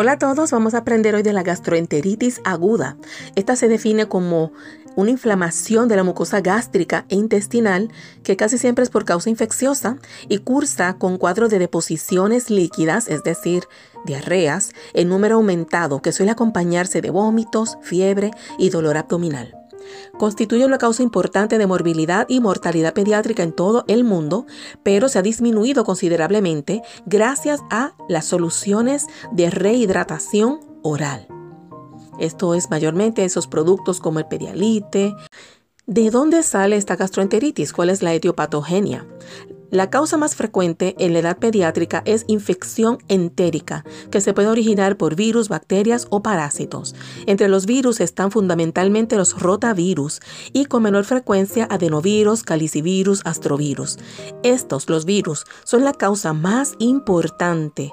Hola a todos, vamos a aprender hoy de la gastroenteritis aguda. Esta se define como una inflamación de la mucosa gástrica e intestinal que casi siempre es por causa infecciosa y cursa con cuadros de deposiciones líquidas, es decir, diarreas, en número aumentado que suele acompañarse de vómitos, fiebre y dolor abdominal. Constituye una causa importante de morbilidad y mortalidad pediátrica en todo el mundo, pero se ha disminuido considerablemente gracias a las soluciones de rehidratación oral. Esto es mayormente esos productos como el pedialite. ¿De dónde sale esta gastroenteritis? ¿Cuál es la etiopatogenia? La causa más frecuente en la edad pediátrica es infección entérica, que se puede originar por virus, bacterias o parásitos. Entre los virus están fundamentalmente los rotavirus y con menor frecuencia adenovirus, calicivirus, astrovirus. Estos, los virus, son la causa más importante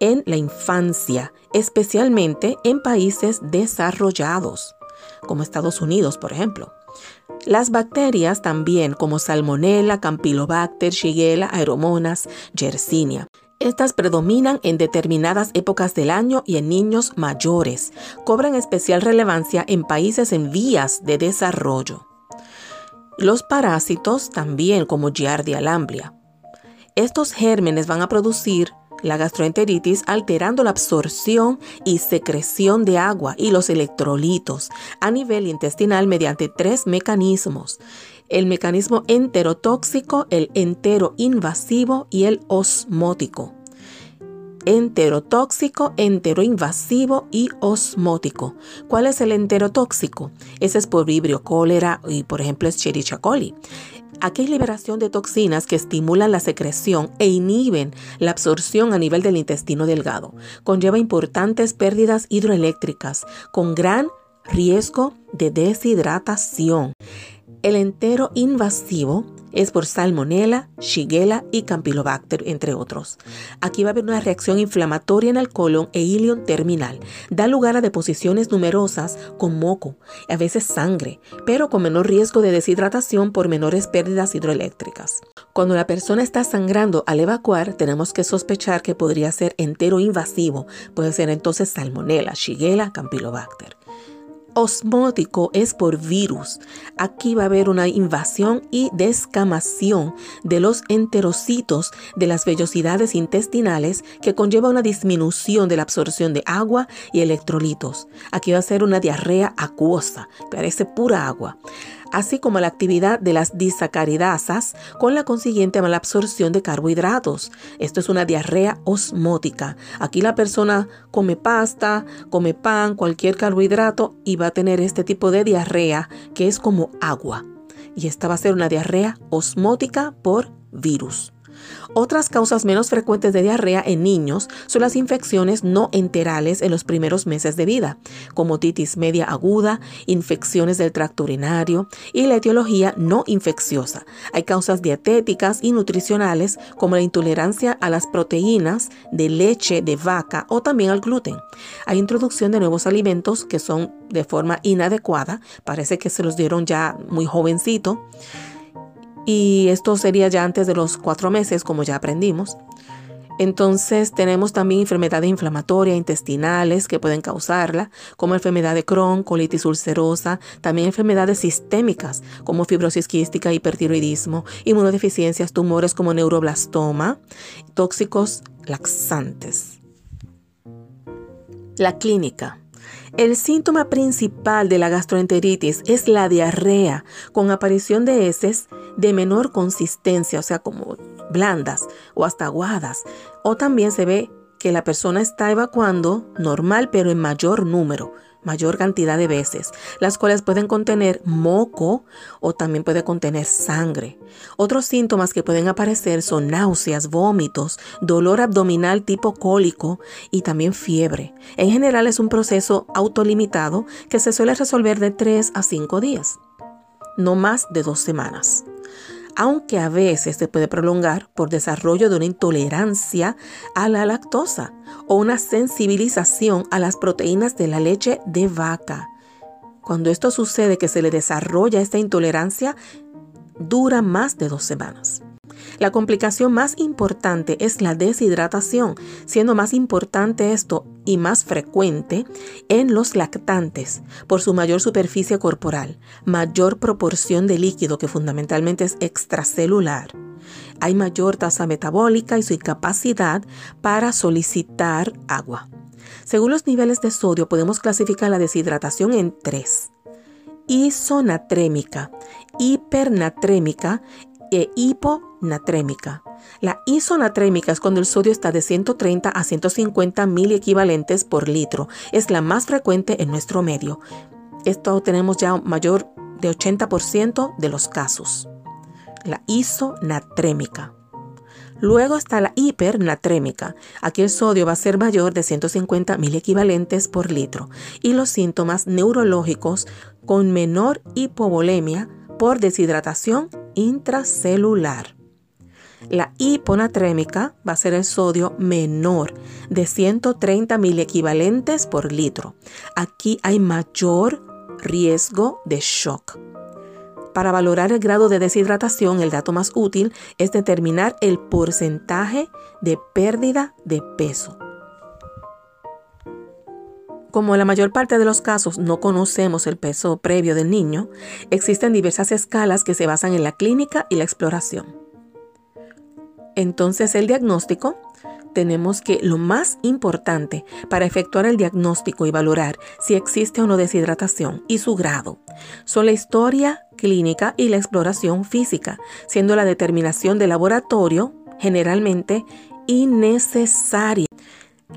en la infancia, especialmente en países desarrollados, como Estados Unidos, por ejemplo. Las bacterias también, como Salmonella, Campylobacter, Shigella, Aeromonas, Yersinia. Estas predominan en determinadas épocas del año y en niños mayores. Cobran especial relevancia en países en vías de desarrollo. Los parásitos también, como Giardia lamblia. Estos gérmenes van a producir la gastroenteritis alterando la absorción y secreción de agua y los electrolitos a nivel intestinal mediante tres mecanismos. El mecanismo enterotóxico, el enteroinvasivo y el osmótico enterotóxico, enteroinvasivo y osmótico. ¿Cuál es el enterotóxico? Ese es por vibrio cólera y por ejemplo es Escherichia coli. Aquí hay liberación de toxinas que estimulan la secreción e inhiben la absorción a nivel del intestino delgado. Conlleva importantes pérdidas hidroeléctricas con gran riesgo de deshidratación. El entero invasivo es por Salmonella, Shigella y Campylobacter, entre otros. Aquí va a haber una reacción inflamatoria en el colon e ilion terminal. Da lugar a deposiciones numerosas con moco, a veces sangre, pero con menor riesgo de deshidratación por menores pérdidas hidroeléctricas. Cuando la persona está sangrando al evacuar, tenemos que sospechar que podría ser entero invasivo. Puede ser entonces Salmonella, Shigella, Campylobacter osmótico es por virus. Aquí va a haber una invasión y descamación de los enterocitos de las vellosidades intestinales que conlleva una disminución de la absorción de agua y electrolitos. Aquí va a ser una diarrea acuosa, parece pura agua así como la actividad de las disacaridasas con la consiguiente mala absorción de carbohidratos. Esto es una diarrea osmótica. Aquí la persona come pasta, come pan, cualquier carbohidrato y va a tener este tipo de diarrea que es como agua. Y esta va a ser una diarrea osmótica por virus. Otras causas menos frecuentes de diarrea en niños son las infecciones no enterales en los primeros meses de vida, como titis media aguda, infecciones del tracto urinario y la etiología no infecciosa. Hay causas dietéticas y nutricionales como la intolerancia a las proteínas de leche de vaca o también al gluten. Hay introducción de nuevos alimentos que son de forma inadecuada, parece que se los dieron ya muy jovencito y esto sería ya antes de los cuatro meses, como ya aprendimos. Entonces tenemos también enfermedades inflamatorias intestinales que pueden causarla, como enfermedad de Crohn, colitis ulcerosa, también enfermedades sistémicas como fibrosis quística, hipertiroidismo, inmunodeficiencias, tumores como neuroblastoma, tóxicos laxantes. La clínica. El síntoma principal de la gastroenteritis es la diarrea con aparición de heces de menor consistencia, o sea, como blandas o hasta aguadas. O también se ve que la persona está evacuando normal pero en mayor número mayor cantidad de veces, las cuales pueden contener moco o también puede contener sangre. Otros síntomas que pueden aparecer son náuseas, vómitos, dolor abdominal tipo cólico y también fiebre. En general es un proceso autolimitado que se suele resolver de 3 a 5 días, no más de dos semanas aunque a veces se puede prolongar por desarrollo de una intolerancia a la lactosa o una sensibilización a las proteínas de la leche de vaca. Cuando esto sucede que se le desarrolla esta intolerancia, dura más de dos semanas. La complicación más importante es la deshidratación, siendo más importante esto y más frecuente en los lactantes por su mayor superficie corporal, mayor proporción de líquido que fundamentalmente es extracelular. Hay mayor tasa metabólica y su incapacidad para solicitar agua. Según los niveles de sodio podemos clasificar la deshidratación en tres. Isonatrémica, hipernatrémica e hiponatrémica. La isonatrémica es cuando el sodio está de 130 a 150 mil equivalentes por litro. Es la más frecuente en nuestro medio. Esto tenemos ya mayor de 80% de los casos. La isonatrémica. Luego está la hipernatrémica. Aquí el sodio va a ser mayor de 150 mil equivalentes por litro. Y los síntomas neurológicos con menor hipovolemia por deshidratación intracelular. La hiponatrémica va a ser el sodio menor de 130 mil equivalentes por litro. Aquí hay mayor riesgo de shock. Para valorar el grado de deshidratación, el dato más útil es determinar el porcentaje de pérdida de peso. Como en la mayor parte de los casos no conocemos el peso previo del niño, existen diversas escalas que se basan en la clínica y la exploración. Entonces el diagnóstico, tenemos que lo más importante para efectuar el diagnóstico y valorar si existe o no deshidratación y su grado son la historia clínica y la exploración física, siendo la determinación de laboratorio generalmente innecesaria.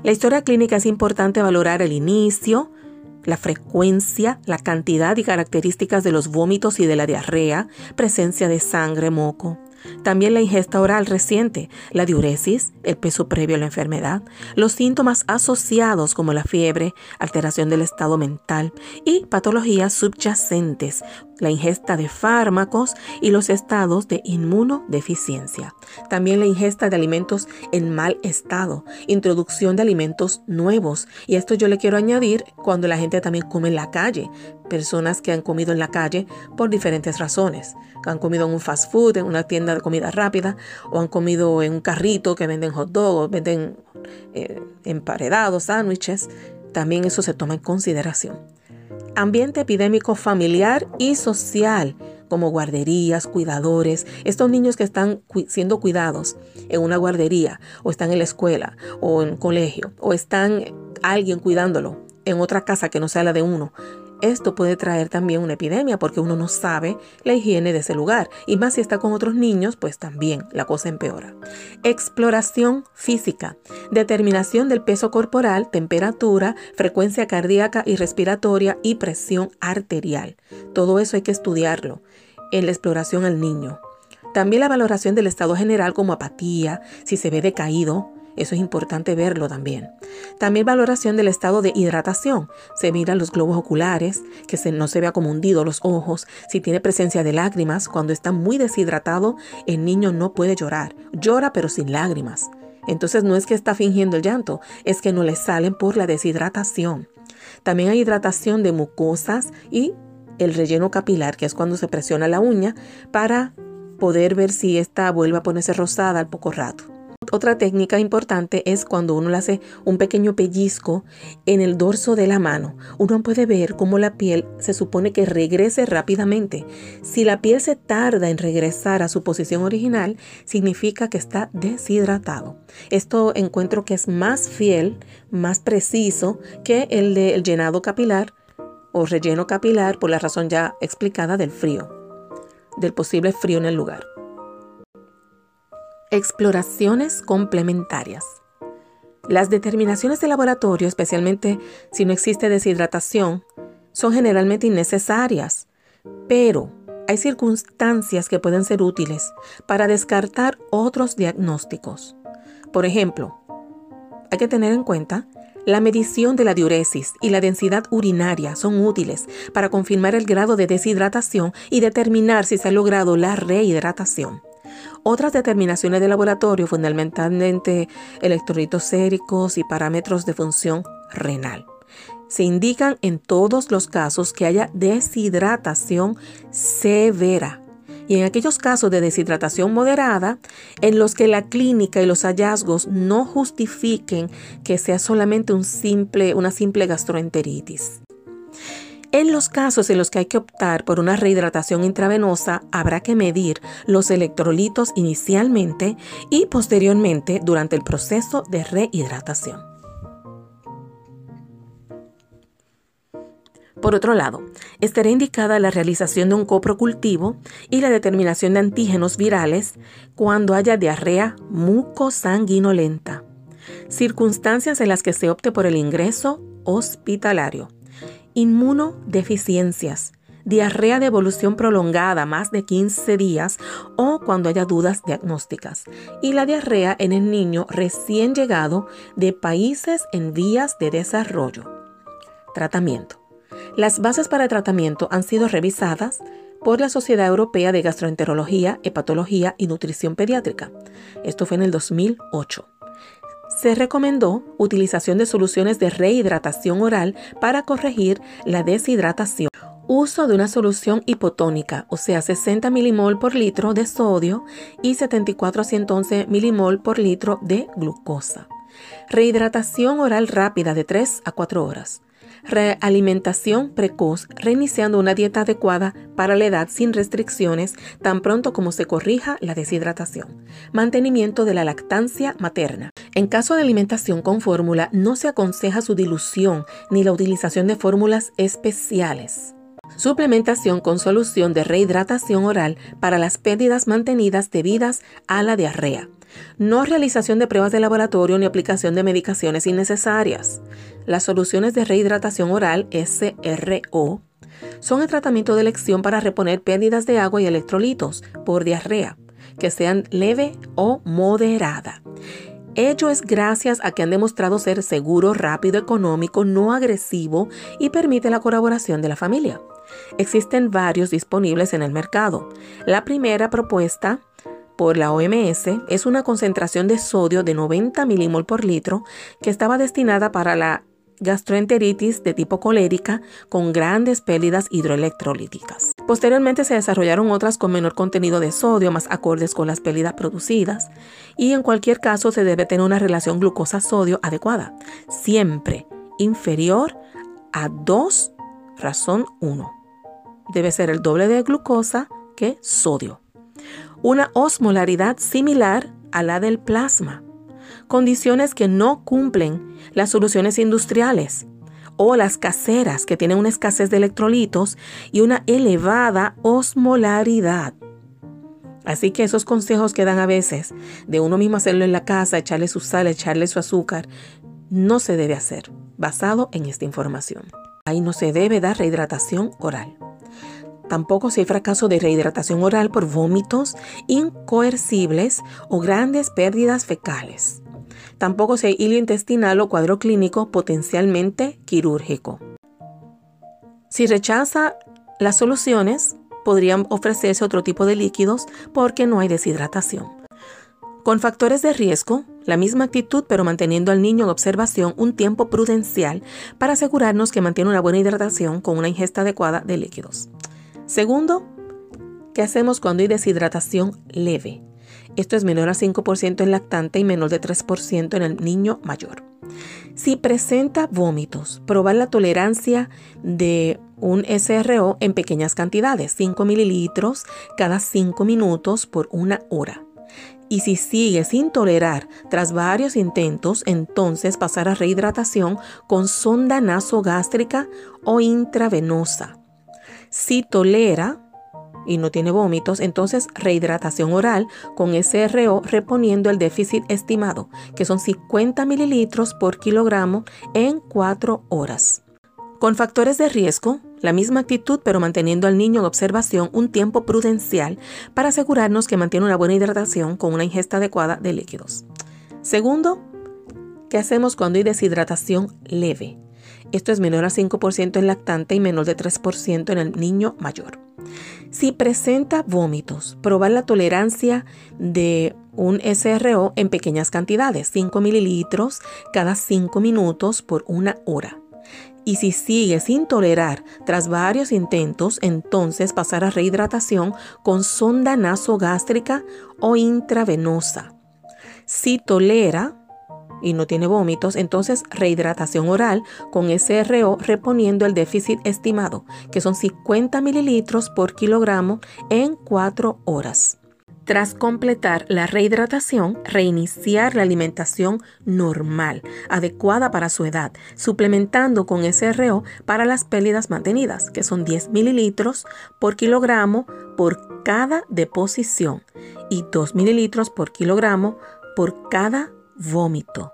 La historia clínica es importante valorar el inicio, la frecuencia, la cantidad y características de los vómitos y de la diarrea, presencia de sangre, moco, también la ingesta oral reciente, la diuresis, el peso previo a la enfermedad, los síntomas asociados como la fiebre, alteración del estado mental y patologías subyacentes, la ingesta de fármacos y los estados de inmunodeficiencia. También la ingesta de alimentos en mal estado, introducción de alimentos nuevos. Y esto yo le quiero añadir cuando la gente también come en la calle, personas que han comido en la calle por diferentes razones. Han comido en un fast food, en una tienda de comida rápida, o han comido en un carrito que venden hot dogs, venden eh, emparedados, sándwiches. También eso se toma en consideración. Ambiente epidémico familiar y social, como guarderías, cuidadores, estos niños que están siendo cuidados en una guardería, o están en la escuela, o en colegio, o están alguien cuidándolo en otra casa que no sea la de uno. Esto puede traer también una epidemia porque uno no sabe la higiene de ese lugar y más si está con otros niños, pues también la cosa empeora. Exploración física, determinación del peso corporal, temperatura, frecuencia cardíaca y respiratoria y presión arterial. Todo eso hay que estudiarlo en la exploración al niño. También la valoración del estado general como apatía, si se ve decaído, eso es importante verlo también. También valoración del estado de hidratación. Se miran los globos oculares, que no se vea como hundido los ojos. Si tiene presencia de lágrimas, cuando está muy deshidratado, el niño no puede llorar. Llora pero sin lágrimas. Entonces no es que está fingiendo el llanto, es que no le salen por la deshidratación. También hay hidratación de mucosas y el relleno capilar, que es cuando se presiona la uña para poder ver si esta vuelve a ponerse rosada al poco rato. Otra técnica importante es cuando uno le hace un pequeño pellizco en el dorso de la mano. Uno puede ver cómo la piel se supone que regrese rápidamente. Si la piel se tarda en regresar a su posición original, significa que está deshidratado. Esto encuentro que es más fiel, más preciso que el del llenado capilar o relleno capilar por la razón ya explicada del frío, del posible frío en el lugar. Exploraciones complementarias. Las determinaciones de laboratorio, especialmente si no existe deshidratación, son generalmente innecesarias, pero hay circunstancias que pueden ser útiles para descartar otros diagnósticos. Por ejemplo, hay que tener en cuenta la medición de la diuresis y la densidad urinaria son útiles para confirmar el grado de deshidratación y determinar si se ha logrado la rehidratación. Otras determinaciones de laboratorio, fundamentalmente electrolitos séricos y parámetros de función renal. Se indican en todos los casos que haya deshidratación severa y en aquellos casos de deshidratación moderada en los que la clínica y los hallazgos no justifiquen que sea solamente una simple gastroenteritis. En los casos en los que hay que optar por una rehidratación intravenosa, habrá que medir los electrolitos inicialmente y posteriormente durante el proceso de rehidratación. Por otro lado, estará indicada la realización de un coprocultivo y la determinación de antígenos virales cuando haya diarrea mucosanguinolenta, circunstancias en las que se opte por el ingreso hospitalario, inmunodeficiencias, diarrea de evolución prolongada más de 15 días o cuando haya dudas diagnósticas, y la diarrea en el niño recién llegado de países en vías de desarrollo. Tratamiento. Las bases para el tratamiento han sido revisadas por la Sociedad Europea de Gastroenterología, Hepatología y Nutrición Pediátrica. Esto fue en el 2008. Se recomendó utilización de soluciones de rehidratación oral para corregir la deshidratación. Uso de una solución hipotónica, o sea, 60 milimol por litro de sodio y 74 a 111 milimol por litro de glucosa. Rehidratación oral rápida de 3 a 4 horas. Realimentación precoz, reiniciando una dieta adecuada para la edad sin restricciones tan pronto como se corrija la deshidratación. Mantenimiento de la lactancia materna. En caso de alimentación con fórmula, no se aconseja su dilución ni la utilización de fórmulas especiales. Suplementación con solución de rehidratación oral para las pérdidas mantenidas debidas a la diarrea. No realización de pruebas de laboratorio ni aplicación de medicaciones innecesarias. Las soluciones de rehidratación oral SRO son el tratamiento de elección para reponer pérdidas de agua y electrolitos por diarrea, que sean leve o moderada. Ello es gracias a que han demostrado ser seguro, rápido, económico, no agresivo y permite la colaboración de la familia. Existen varios disponibles en el mercado. La primera propuesta por la OMS es una concentración de sodio de 90 milimol por litro que estaba destinada para la gastroenteritis de tipo colérica con grandes pérdidas hidroelectrolíticas. Posteriormente se desarrollaron otras con menor contenido de sodio, más acordes con las pérdidas producidas, y en cualquier caso se debe tener una relación glucosa-sodio adecuada, siempre inferior a 2 razón 1. Debe ser el doble de glucosa que sodio una osmolaridad similar a la del plasma, condiciones que no cumplen las soluciones industriales o las caseras que tienen una escasez de electrolitos y una elevada osmolaridad. Así que esos consejos que dan a veces de uno mismo hacerlo en la casa, echarle su sal, echarle su azúcar, no se debe hacer basado en esta información. Ahí no se debe dar rehidratación oral. Tampoco si hay fracaso de rehidratación oral por vómitos incoercibles o grandes pérdidas fecales. Tampoco si hay hilo intestinal o cuadro clínico potencialmente quirúrgico. Si rechaza las soluciones, podrían ofrecerse otro tipo de líquidos porque no hay deshidratación. Con factores de riesgo, la misma actitud pero manteniendo al niño en observación un tiempo prudencial para asegurarnos que mantiene una buena hidratación con una ingesta adecuada de líquidos. Segundo, ¿qué hacemos cuando hay deshidratación leve? Esto es menor a 5% en lactante y menor de 3% en el niño mayor. Si presenta vómitos, probar la tolerancia de un SRO en pequeñas cantidades, 5 mililitros cada 5 minutos por una hora. Y si sigue sin tolerar tras varios intentos, entonces pasar a rehidratación con sonda nasogástrica o intravenosa. Si tolera y no tiene vómitos, entonces rehidratación oral con SRO reponiendo el déficit estimado, que son 50 mililitros por kilogramo en 4 horas. Con factores de riesgo, la misma actitud pero manteniendo al niño en observación un tiempo prudencial para asegurarnos que mantiene una buena hidratación con una ingesta adecuada de líquidos. Segundo, ¿qué hacemos cuando hay deshidratación leve? Esto es menor a 5% en lactante y menor de 3% en el niño mayor. Si presenta vómitos, probar la tolerancia de un SRO en pequeñas cantidades, 5 mililitros cada 5 minutos por una hora. Y si sigue sin tolerar tras varios intentos, entonces pasar a rehidratación con sonda nasogástrica o intravenosa. Si tolera y no tiene vómitos, entonces rehidratación oral con SRO reponiendo el déficit estimado, que son 50 mililitros por kilogramo en 4 horas. Tras completar la rehidratación, reiniciar la alimentación normal, adecuada para su edad, suplementando con SRO para las pérdidas mantenidas, que son 10 mililitros por kilogramo por cada deposición y 2 mililitros por kilogramo por cada vómito.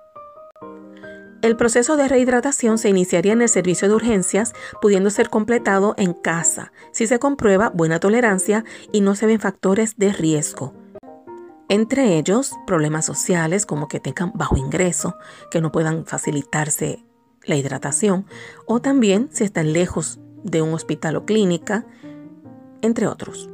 El proceso de rehidratación se iniciaría en el servicio de urgencias, pudiendo ser completado en casa, si se comprueba buena tolerancia y no se ven factores de riesgo. Entre ellos, problemas sociales como que tengan bajo ingreso, que no puedan facilitarse la hidratación, o también si están lejos de un hospital o clínica, entre otros.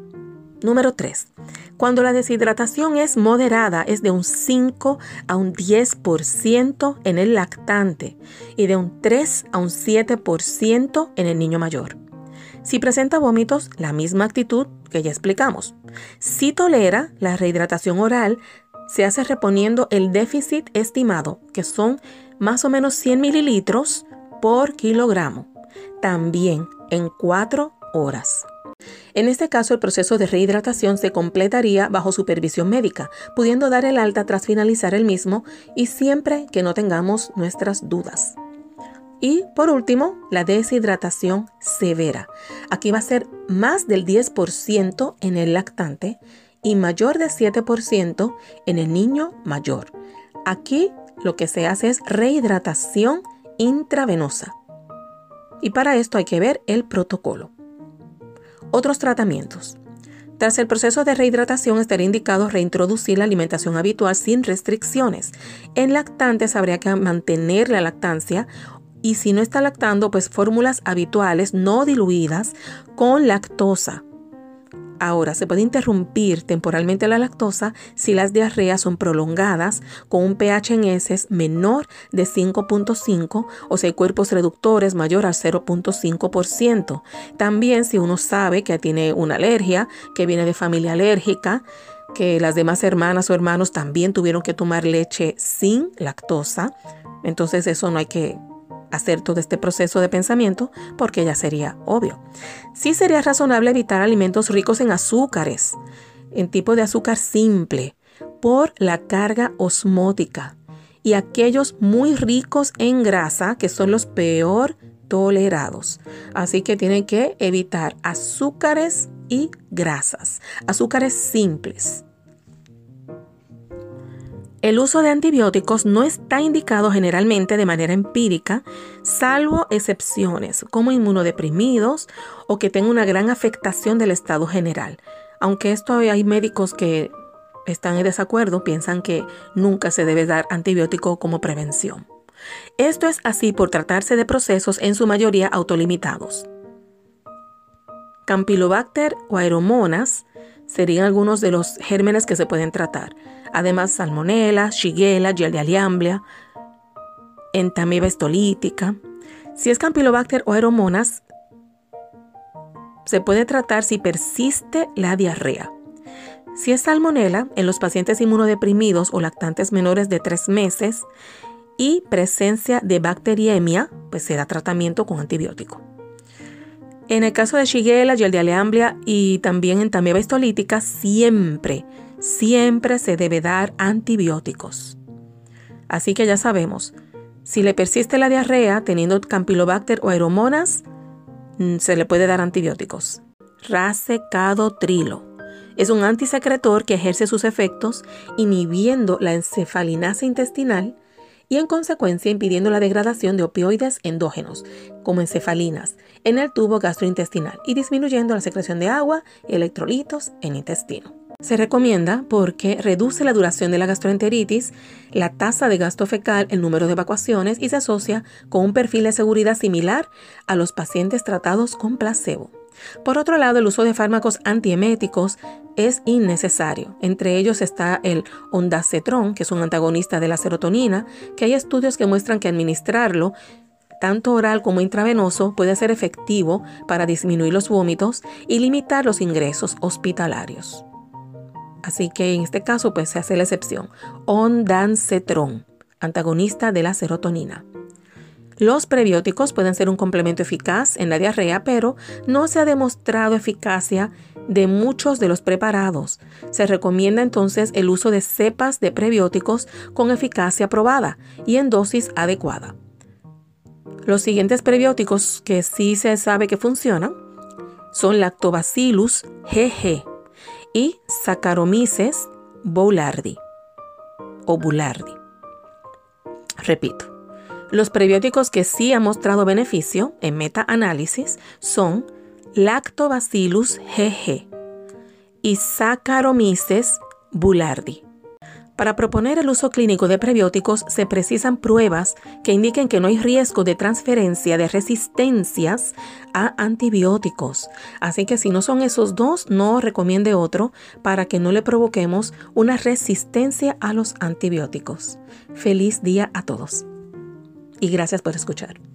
Número 3. Cuando la deshidratación es moderada, es de un 5 a un 10% en el lactante y de un 3 a un 7% en el niño mayor. Si presenta vómitos, la misma actitud que ya explicamos. Si tolera, la rehidratación oral se hace reponiendo el déficit estimado, que son más o menos 100 mililitros por kilogramo, también en 4 horas. En este caso, el proceso de rehidratación se completaría bajo supervisión médica, pudiendo dar el alta tras finalizar el mismo y siempre que no tengamos nuestras dudas. Y por último, la deshidratación severa. Aquí va a ser más del 10% en el lactante y mayor del 7% en el niño mayor. Aquí lo que se hace es rehidratación intravenosa. Y para esto hay que ver el protocolo. Otros tratamientos. Tras el proceso de rehidratación estaría indicado reintroducir la alimentación habitual sin restricciones. En lactantes habría que mantener la lactancia y si no está lactando, pues fórmulas habituales no diluidas con lactosa Ahora, se puede interrumpir temporalmente la lactosa si las diarreas son prolongadas con un pH en heces menor de 5.5 o si hay cuerpos reductores mayor al 0.5%. También si uno sabe que tiene una alergia, que viene de familia alérgica, que las demás hermanas o hermanos también tuvieron que tomar leche sin lactosa, entonces eso no hay que hacer todo este proceso de pensamiento porque ya sería obvio. Sí sería razonable evitar alimentos ricos en azúcares, en tipo de azúcar simple, por la carga osmótica y aquellos muy ricos en grasa que son los peor tolerados. Así que tienen que evitar azúcares y grasas, azúcares simples. El uso de antibióticos no está indicado generalmente de manera empírica, salvo excepciones como inmunodeprimidos o que tengan una gran afectación del estado general. Aunque esto hay médicos que están en desacuerdo, piensan que nunca se debe dar antibiótico como prevención. Esto es así por tratarse de procesos en su mayoría autolimitados. Campylobacter o aeromonas serían algunos de los gérmenes que se pueden tratar. Además, salmonella, shigella, giardia entamiba estolítica. Si es Campylobacter o aeromonas, se puede tratar si persiste la diarrea. Si es salmonella, en los pacientes inmunodeprimidos o lactantes menores de 3 meses y presencia de bacteriemia, pues se da tratamiento con antibiótico. En el caso de Shigella, Giardia y también en Tamieba histolítica, siempre, siempre se debe dar antibióticos. Así que ya sabemos, si le persiste la diarrea teniendo Campylobacter o aeromonas, mm, se le puede dar antibióticos. Racecadotrilo es un antisecretor que ejerce sus efectos inhibiendo la encefalinasa intestinal y en consecuencia impidiendo la degradación de opioides endógenos, como encefalinas, en el tubo gastrointestinal y disminuyendo la secreción de agua y electrolitos en el intestino. Se recomienda porque reduce la duración de la gastroenteritis, la tasa de gasto fecal, el número de evacuaciones y se asocia con un perfil de seguridad similar a los pacientes tratados con placebo. Por otro lado, el uso de fármacos antieméticos es innecesario. Entre ellos está el ondansetron, que es un antagonista de la serotonina, que hay estudios que muestran que administrarlo tanto oral como intravenoso, puede ser efectivo para disminuir los vómitos y limitar los ingresos hospitalarios. Así que en este caso pues se hace la excepción. Ondansetron, antagonista de la serotonina. Los prebióticos pueden ser un complemento eficaz en la diarrea, pero no se ha demostrado eficacia de muchos de los preparados. Se recomienda entonces el uso de cepas de prebióticos con eficacia probada y en dosis adecuada. Los siguientes prebióticos que sí se sabe que funcionan son Lactobacillus GG y Saccharomyces boulardii o boulardii. Repito, los prebióticos que sí han mostrado beneficio en meta-análisis son Lactobacillus GG y Saccharomyces boulardii. Para proponer el uso clínico de prebióticos se precisan pruebas que indiquen que no hay riesgo de transferencia de resistencias a antibióticos. Así que si no son esos dos, no recomiende otro para que no le provoquemos una resistencia a los antibióticos. Feliz día a todos y gracias por escuchar.